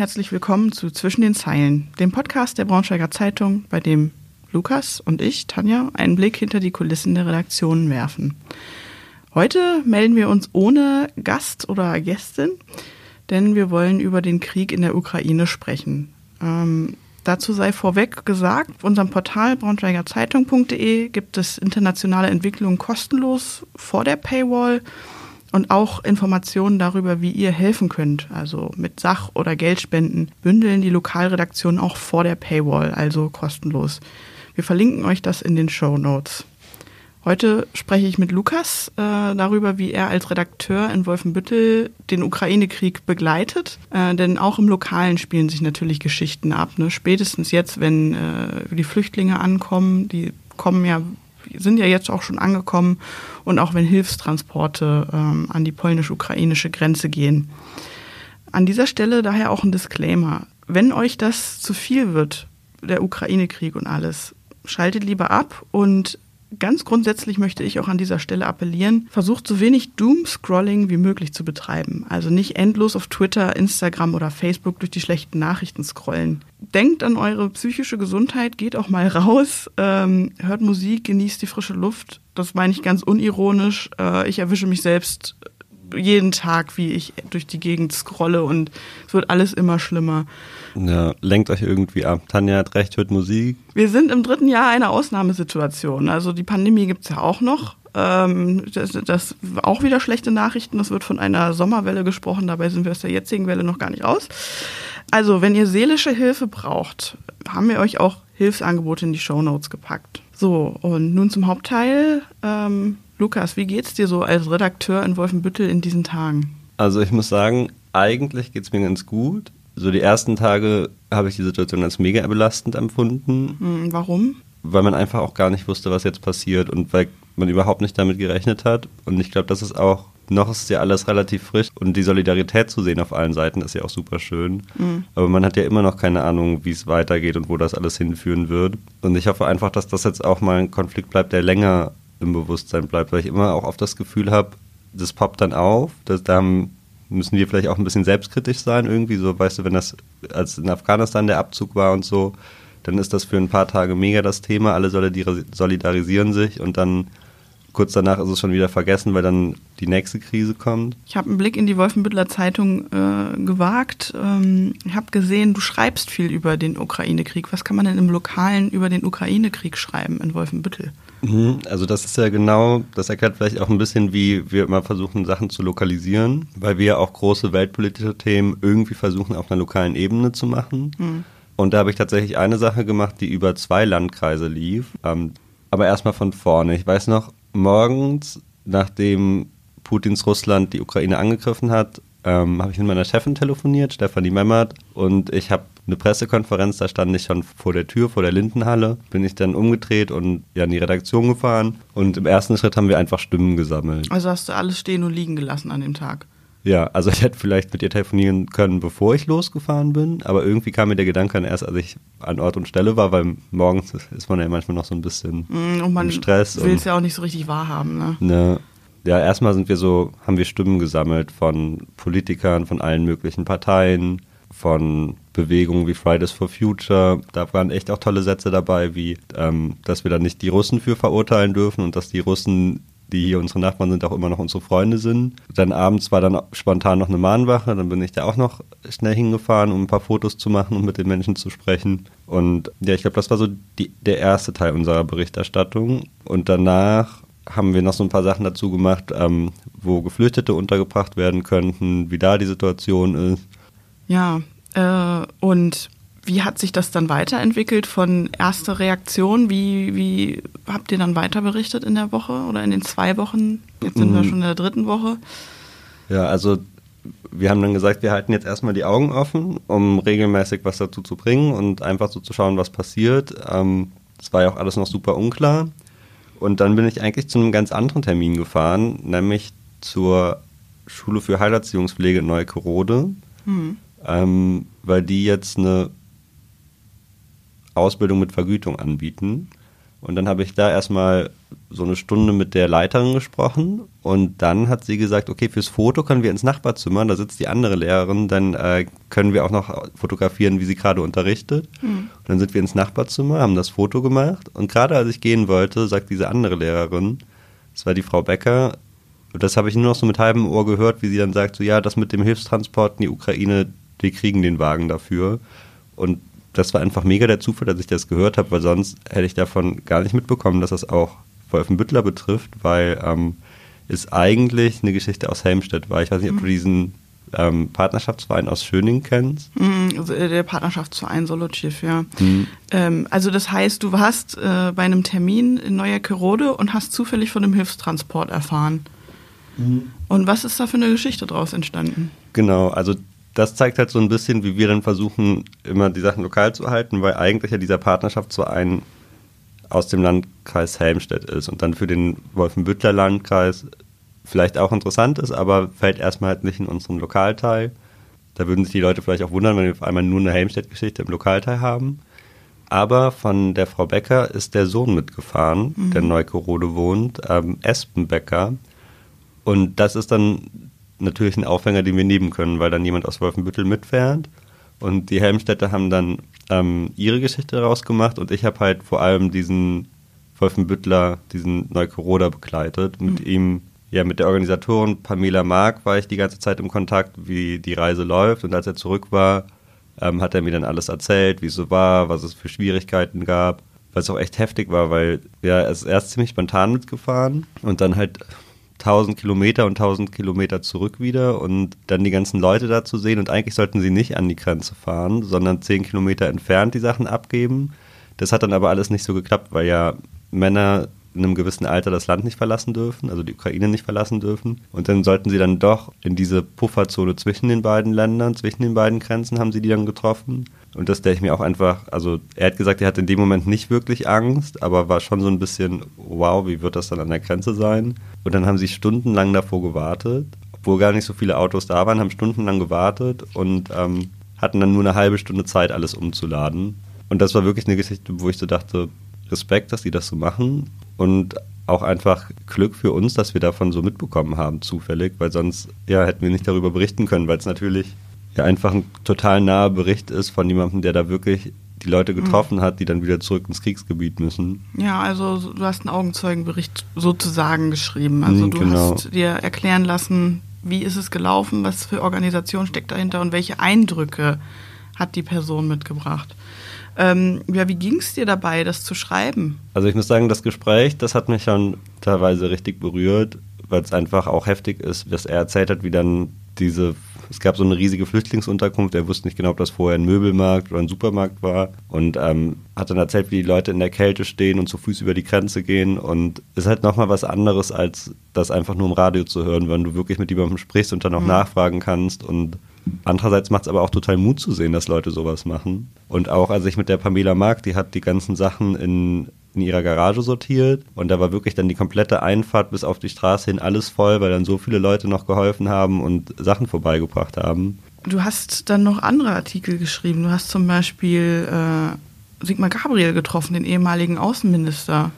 Herzlich willkommen zu Zwischen den Zeilen, dem Podcast der Braunschweiger Zeitung, bei dem Lukas und ich, Tanja, einen Blick hinter die Kulissen der Redaktionen werfen. Heute melden wir uns ohne Gast oder Gästin, denn wir wollen über den Krieg in der Ukraine sprechen. Ähm, dazu sei vorweg gesagt, auf unserem Portal braunschweigerzeitung.de gibt es internationale Entwicklungen kostenlos vor der Paywall und auch Informationen darüber, wie ihr helfen könnt. Also mit Sach- oder Geldspenden bündeln die Lokalredaktionen auch vor der Paywall, also kostenlos. Wir verlinken euch das in den Show Notes. Heute spreche ich mit Lukas äh, darüber, wie er als Redakteur in Wolfenbüttel den Ukraine-Krieg begleitet. Äh, denn auch im Lokalen spielen sich natürlich Geschichten ab. Ne? Spätestens jetzt, wenn äh, die Flüchtlinge ankommen, die kommen ja sind ja jetzt auch schon angekommen und auch wenn Hilfstransporte ähm, an die polnisch-ukrainische Grenze gehen. An dieser Stelle daher auch ein Disclaimer. Wenn euch das zu viel wird, der Ukraine-Krieg und alles, schaltet lieber ab und ganz grundsätzlich möchte ich auch an dieser Stelle appellieren, versucht so wenig Doom-Scrolling wie möglich zu betreiben. Also nicht endlos auf Twitter, Instagram oder Facebook durch die schlechten Nachrichten scrollen. Denkt an eure psychische Gesundheit, geht auch mal raus, ähm, hört Musik, genießt die frische Luft. Das meine ich ganz unironisch. Äh, ich erwische mich selbst jeden Tag, wie ich durch die Gegend scrolle und es wird alles immer schlimmer. Ja, lenkt euch irgendwie ab. Tanja hat recht, hört Musik. Wir sind im dritten Jahr einer Ausnahmesituation. Also die Pandemie gibt es ja auch noch. Ähm, das, das auch wieder schlechte Nachrichten. Es wird von einer Sommerwelle gesprochen. Dabei sind wir aus der jetzigen Welle noch gar nicht raus. Also, wenn ihr seelische Hilfe braucht, haben wir euch auch Hilfsangebote in die Show Notes gepackt. So, und nun zum Hauptteil. Ähm, Lukas, wie geht's dir so als Redakteur in Wolfenbüttel in diesen Tagen? Also ich muss sagen, eigentlich geht's mir ganz gut. So die ersten Tage habe ich die Situation als mega belastend empfunden. Hm, warum? Weil man einfach auch gar nicht wusste, was jetzt passiert und weil man überhaupt nicht damit gerechnet hat. Und ich glaube, das ist auch, noch ist ja alles relativ frisch und die Solidarität zu sehen auf allen Seiten ist ja auch super schön. Mhm. Aber man hat ja immer noch keine Ahnung, wie es weitergeht und wo das alles hinführen wird. Und ich hoffe einfach, dass das jetzt auch mal ein Konflikt bleibt, der länger im Bewusstsein bleibt, weil ich immer auch oft das Gefühl habe, das poppt dann auf, dass da müssen wir vielleicht auch ein bisschen selbstkritisch sein irgendwie, so weißt du, wenn das als in Afghanistan der Abzug war und so, dann ist das für ein paar Tage mega das Thema, alle solidarisieren sich und dann kurz danach ist es schon wieder vergessen, weil dann die nächste Krise kommt. Ich habe einen Blick in die Wolfenbüttler Zeitung äh, gewagt. Ähm, ich habe gesehen, du schreibst viel über den Ukraine-Krieg. Was kann man denn im Lokalen über den Ukraine-Krieg schreiben in Wolfenbüttel? Mhm, also das ist ja genau, das erklärt vielleicht auch ein bisschen, wie wir immer versuchen, Sachen zu lokalisieren, weil wir auch große weltpolitische Themen irgendwie versuchen, auf einer lokalen Ebene zu machen. Mhm. Und da habe ich tatsächlich eine Sache gemacht, die über zwei Landkreise lief. Ähm, aber erstmal von vorne. Ich weiß noch, morgens, nachdem Putins Russland die Ukraine angegriffen hat, ähm, habe ich mit meiner Chefin telefoniert, Stefanie Memmert, und ich habe eine Pressekonferenz, da stand ich schon vor der Tür, vor der Lindenhalle, bin ich dann umgedreht und ja in die Redaktion gefahren und im ersten Schritt haben wir einfach Stimmen gesammelt. Also hast du alles stehen und liegen gelassen an dem Tag? Ja, also ich hätte vielleicht mit ihr telefonieren können, bevor ich losgefahren bin, aber irgendwie kam mir der Gedanke an erst, als ich an Ort und Stelle war, weil morgens ist man ja manchmal noch so ein bisschen mm, und man im Stress. will es ja auch nicht so richtig wahrhaben, ne? ne ja, erstmal sind wir so, haben wir Stimmen gesammelt von Politikern, von allen möglichen Parteien, von Bewegungen wie Fridays for Future. Da waren echt auch tolle Sätze dabei, wie, ähm, dass wir da nicht die Russen für verurteilen dürfen und dass die Russen, die hier unsere Nachbarn sind, auch immer noch unsere Freunde sind. Dann abends war dann spontan noch eine Mahnwache, dann bin ich da auch noch schnell hingefahren, um ein paar Fotos zu machen und mit den Menschen zu sprechen. Und ja, ich glaube, das war so die, der erste Teil unserer Berichterstattung. Und danach haben wir noch so ein paar Sachen dazu gemacht, ähm, wo Geflüchtete untergebracht werden könnten, wie da die Situation ist. Ja, äh, und wie hat sich das dann weiterentwickelt von erster Reaktion? Wie, wie habt ihr dann weiter berichtet in der Woche oder in den zwei Wochen? Jetzt sind mhm. wir schon in der dritten Woche. Ja, also wir haben dann gesagt, wir halten jetzt erstmal die Augen offen, um regelmäßig was dazu zu bringen und einfach so zu schauen, was passiert. Ähm, das war ja auch alles noch super unklar. Und dann bin ich eigentlich zu einem ganz anderen Termin gefahren, nämlich zur Schule für Heilerziehungspflege in Neukerode, mhm. ähm, weil die jetzt eine Ausbildung mit Vergütung anbieten. Und dann habe ich da erstmal so eine Stunde mit der Leiterin gesprochen und dann hat sie gesagt, okay, fürs Foto können wir ins Nachbarzimmer, da sitzt die andere Lehrerin, dann äh, können wir auch noch fotografieren, wie sie gerade unterrichtet. Mhm. Und dann sind wir ins Nachbarzimmer, haben das Foto gemacht und gerade als ich gehen wollte, sagt diese andere Lehrerin, das war die Frau Becker, das habe ich nur noch so mit halbem Ohr gehört, wie sie dann sagt, so ja, das mit dem Hilfstransport in die Ukraine, die kriegen den Wagen dafür. Und das war einfach mega der Zufall, dass ich das gehört habe, weil sonst hätte ich davon gar nicht mitbekommen, dass das auch Wolfenbüttler betrifft, weil ähm, es eigentlich eine Geschichte aus Helmstedt war. Ich weiß nicht, ob du mhm. diesen ähm, Partnerschaftsverein aus Schöning kennst. Mhm, also äh, der Partnerschaftsverein Solochiv, ja. Mhm. Ähm, also das heißt, du warst äh, bei einem Termin in Neuer Kerode und hast zufällig von dem Hilfstransport erfahren. Mhm. Und was ist da für eine Geschichte draus entstanden? Genau, also das zeigt halt so ein bisschen, wie wir dann versuchen, immer die Sachen lokal zu halten, weil eigentlich ja dieser Partnerschaftsverein aus dem Landkreis Helmstedt ist und dann für den Wolfenbüttler Landkreis vielleicht auch interessant ist, aber fällt erstmal halt nicht in unseren Lokalteil. Da würden sich die Leute vielleicht auch wundern, wenn wir auf einmal nur eine Helmstedt-Geschichte im Lokalteil haben. Aber von der Frau Becker ist der Sohn mitgefahren, mhm. der in Neukorode wohnt, ähm, Espen Becker. Und das ist dann natürlich ein Aufhänger, den wir nehmen können, weil dann jemand aus Wolfenbüttel mitfährt. Und die Helmstädter haben dann ähm, ihre Geschichte rausgemacht und ich habe halt vor allem diesen Wolfenbüttler, diesen Neukoroda begleitet. Mit mhm. ihm, ja, mit der Organisatorin Pamela Mark war ich die ganze Zeit im Kontakt, wie die Reise läuft. Und als er zurück war, ähm, hat er mir dann alles erzählt, wie es so war, was es für Schwierigkeiten gab. Was auch echt heftig war, weil ja, er ist erst ziemlich spontan mitgefahren und dann halt 1000 Kilometer und 1000 Kilometer zurück wieder und dann die ganzen Leute da zu sehen. Und eigentlich sollten sie nicht an die Grenze fahren, sondern 10 Kilometer entfernt die Sachen abgeben. Das hat dann aber alles nicht so geklappt, weil ja Männer in einem gewissen Alter das Land nicht verlassen dürfen, also die Ukraine nicht verlassen dürfen. Und dann sollten sie dann doch in diese Pufferzone zwischen den beiden Ländern, zwischen den beiden Grenzen haben sie die dann getroffen. Und das stelle ich mir auch einfach, also er hat gesagt, er hat in dem Moment nicht wirklich Angst, aber war schon so ein bisschen, wow, wie wird das dann an der Grenze sein? Und dann haben sie stundenlang davor gewartet, obwohl gar nicht so viele Autos da waren, haben stundenlang gewartet und ähm, hatten dann nur eine halbe Stunde Zeit, alles umzuladen. Und das war wirklich eine Geschichte, wo ich so dachte, Respekt, dass die das so machen und auch einfach Glück für uns, dass wir davon so mitbekommen haben, zufällig, weil sonst ja, hätten wir nicht darüber berichten können, weil es natürlich ja einfach ein total naher Bericht ist von jemandem, der da wirklich die Leute getroffen mhm. hat, die dann wieder zurück ins Kriegsgebiet müssen. Ja, also du hast einen Augenzeugenbericht sozusagen geschrieben. Also mhm, du genau. hast dir erklären lassen, wie ist es gelaufen, was für Organisation steckt dahinter und welche Eindrücke hat die Person mitgebracht. Ähm, ja, wie ging es dir dabei, das zu schreiben? Also ich muss sagen, das Gespräch, das hat mich schon teilweise richtig berührt, weil es einfach auch heftig ist, dass er erzählt hat, wie dann diese es gab so eine riesige Flüchtlingsunterkunft, er wusste nicht genau, ob das vorher ein Möbelmarkt oder ein Supermarkt war und ähm, hat dann erzählt, wie die Leute in der Kälte stehen und zu Fuß über die Grenze gehen und es ist halt nochmal was anderes, als das einfach nur im Radio zu hören, wenn du wirklich mit jemandem sprichst und dann auch mhm. nachfragen kannst und Andererseits macht es aber auch total Mut zu sehen, dass Leute sowas machen. Und auch als ich mit der Pamela Mark, die hat die ganzen Sachen in in ihrer Garage sortiert und da war wirklich dann die komplette Einfahrt bis auf die Straße hin alles voll, weil dann so viele Leute noch geholfen haben und Sachen vorbeigebracht haben. Du hast dann noch andere Artikel geschrieben. Du hast zum Beispiel äh, Sigmar Gabriel getroffen, den ehemaligen Außenminister.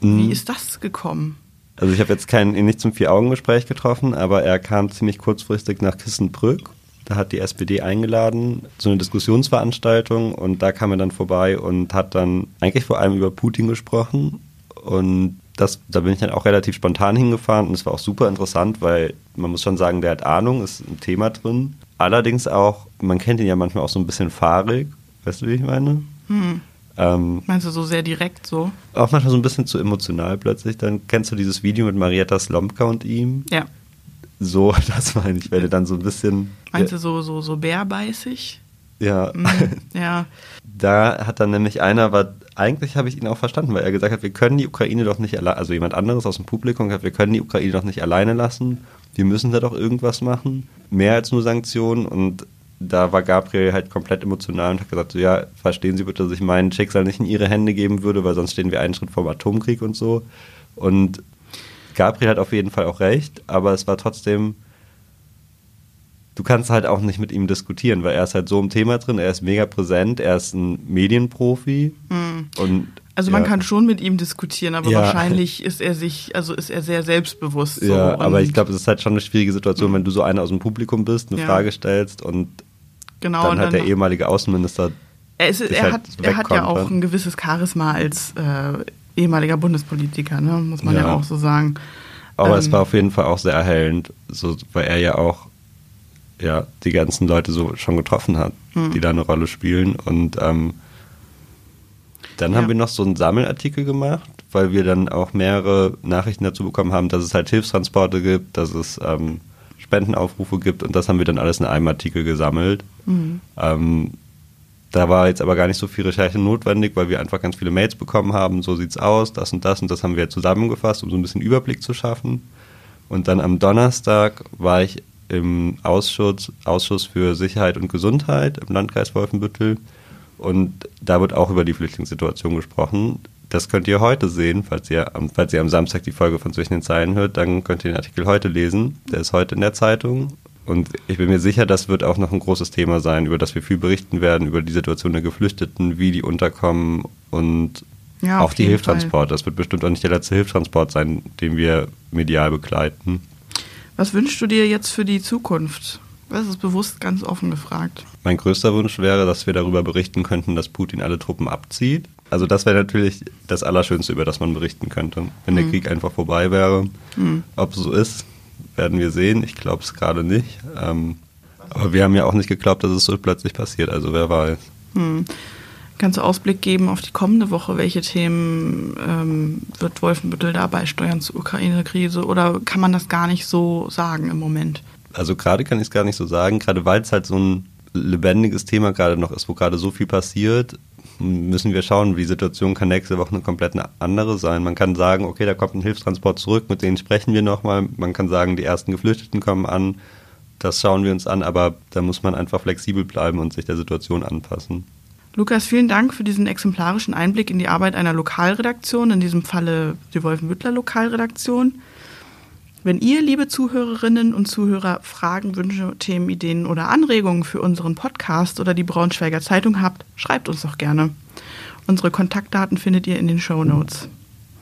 Mhm. Wie ist das gekommen? Also ich habe jetzt keinen, ihn nicht zum Vier-Augen-Gespräch getroffen, aber er kam ziemlich kurzfristig nach Kissenbrück da hat die SPD eingeladen zu einer Diskussionsveranstaltung und da kam er dann vorbei und hat dann eigentlich vor allem über Putin gesprochen. Und das, da bin ich dann auch relativ spontan hingefahren und es war auch super interessant, weil man muss schon sagen, der hat Ahnung, ist ein Thema drin. Allerdings auch, man kennt ihn ja manchmal auch so ein bisschen fahrig. Weißt du, wie ich meine? Hm. Ähm, Meinst du so sehr direkt so? Auch manchmal so ein bisschen zu emotional plötzlich. Dann kennst du dieses Video mit Marietta Slomka und ihm. Ja. So, das meine ich, wenn du dann so ein bisschen. Meinst du so, so, so bärbeißig? Ja. Mhm, ja. Da hat dann nämlich einer, war, eigentlich habe ich ihn auch verstanden, weil er gesagt hat, wir können die Ukraine doch nicht alleine, also jemand anderes aus dem Publikum hat, wir können die Ukraine doch nicht alleine lassen. Wir müssen da doch irgendwas machen. Mehr als nur Sanktionen. Und da war Gabriel halt komplett emotional und hat gesagt, so, ja, verstehen Sie bitte, dass ich mein Schicksal nicht in Ihre Hände geben würde, weil sonst stehen wir einen Schritt vom Atomkrieg und so. Und Gabriel hat auf jeden Fall auch recht, aber es war trotzdem, du kannst halt auch nicht mit ihm diskutieren, weil er ist halt so im Thema drin, er ist mega präsent, er ist ein Medienprofi mhm. und Also man Ja. kann schon mit ihm diskutieren, aber Ja. wahrscheinlich ist er sich, also ist er sehr selbstbewusst. So ja, aber ich glaube, es ist halt schon eine schwierige Situation, wenn du so einer aus dem Publikum bist, eine Ja. Frage stellst und genau, dann und halt der ehemalige Außenminister. er, ist, er, halt hat, er hat ja auch wegkontern. ein gewisses Charisma als äh, ehemaliger Bundespolitiker, ne? muss man ja, Ja. auch so sagen. Aber es Ähm, war auf jeden Fall auch sehr erhellend, so, weil er ja auch ja, die ganzen Leute so schon getroffen hat, Hm. die da eine Rolle spielen. Und ähm, dann Ja. haben wir noch so einen Sammelartikel gemacht, weil wir dann auch mehrere Nachrichten dazu bekommen haben, dass es halt Hilfstransporte gibt, dass es ähm, Spendenaufrufe gibt und das haben wir dann alles in einem Artikel gesammelt. Mhm. Ähm, da war jetzt aber gar nicht so viel Recherche notwendig, weil wir einfach ganz viele Mails bekommen haben, so sieht's aus, das und das und das haben wir zusammengefasst, um so ein bisschen Überblick zu schaffen. Und dann am Donnerstag war ich im Ausschuss, Ausschuss für Sicherheit und Gesundheit im Landkreis Wolfenbüttel und da wird auch über die Flüchtlingssituation gesprochen. Das könnt ihr heute sehen, falls ihr, falls ihr am Samstag die Folge von Zwischen den Zeilen hört, dann könnt ihr den Artikel heute lesen. Der ist heute in der Zeitung. Und ich bin mir sicher, das wird auch noch ein großes Thema sein, über das wir viel berichten werden, über die Situation der Geflüchteten, wie die unterkommen und Ja, auch die Hilftransporte. Das wird bestimmt auch nicht der letzte Hilftransport sein, den wir medial begleiten. Was wünschst du dir jetzt für die Zukunft? Das ist bewusst ganz offen gefragt. Mein größter Wunsch wäre, dass wir darüber berichten könnten, dass Putin alle Truppen abzieht. Also das wäre natürlich das Allerschönste, über das man berichten könnte, wenn der Krieg einfach vorbei wäre. Ob es so ist, werden wir sehen. Ich glaube es gerade nicht. Ähm, aber wir haben ja auch nicht geglaubt, dass es so plötzlich passiert. Also wer weiß. Hm. Kannst du Ausblick geben auf die kommende Woche? Welche Themen ähm, wird Wolfenbüttel da beisteuern zur Ukraine-Krise? Oder kann man das gar nicht so sagen im Moment? Also gerade kann ich es gar nicht so sagen, gerade weil es halt so ein lebendiges Thema gerade noch ist, wo gerade so viel passiert, müssen wir schauen, die Situation kann nächste Woche eine komplett andere sein. Man kann sagen, okay, da kommt ein Hilfstransport zurück, mit denen sprechen wir nochmal. Man kann sagen, die ersten Geflüchteten kommen an, das schauen wir uns an, aber da muss man einfach flexibel bleiben und sich der Situation anpassen. Lukas, vielen Dank für diesen exemplarischen Einblick in die Arbeit einer Lokalredaktion, in diesem Falle die Wolfenbüttler Lokalredaktion. Wenn ihr, liebe Zuhörerinnen und Zuhörer, Fragen, Wünsche, Themen, Ideen oder Anregungen für unseren Podcast oder die Braunschweiger Zeitung habt, schreibt uns doch gerne. Unsere Kontaktdaten findet ihr in den Show Notes.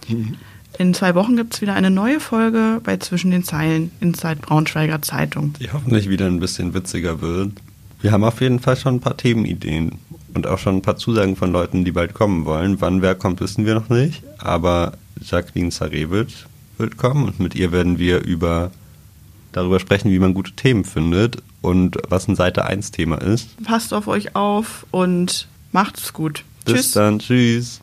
In zwei Wochen gibt es wieder eine neue Folge bei Zwischen den Zeilen Inside Braunschweiger Zeitung. Die hoffentlich wieder ein bisschen witziger wird. Wir haben auf jeden Fall schon ein paar Themenideen und auch schon ein paar Zusagen von Leuten, die bald kommen wollen. Wann wer kommt, wissen wir noch nicht. Aber Jacqueline Zarewitsch wird kommen und mit ihr werden wir über darüber sprechen, wie man gute Themen findet und was ein Seite 1 Thema ist. Passt auf euch auf und macht's gut. Bis Tschüss. dann, tschüss.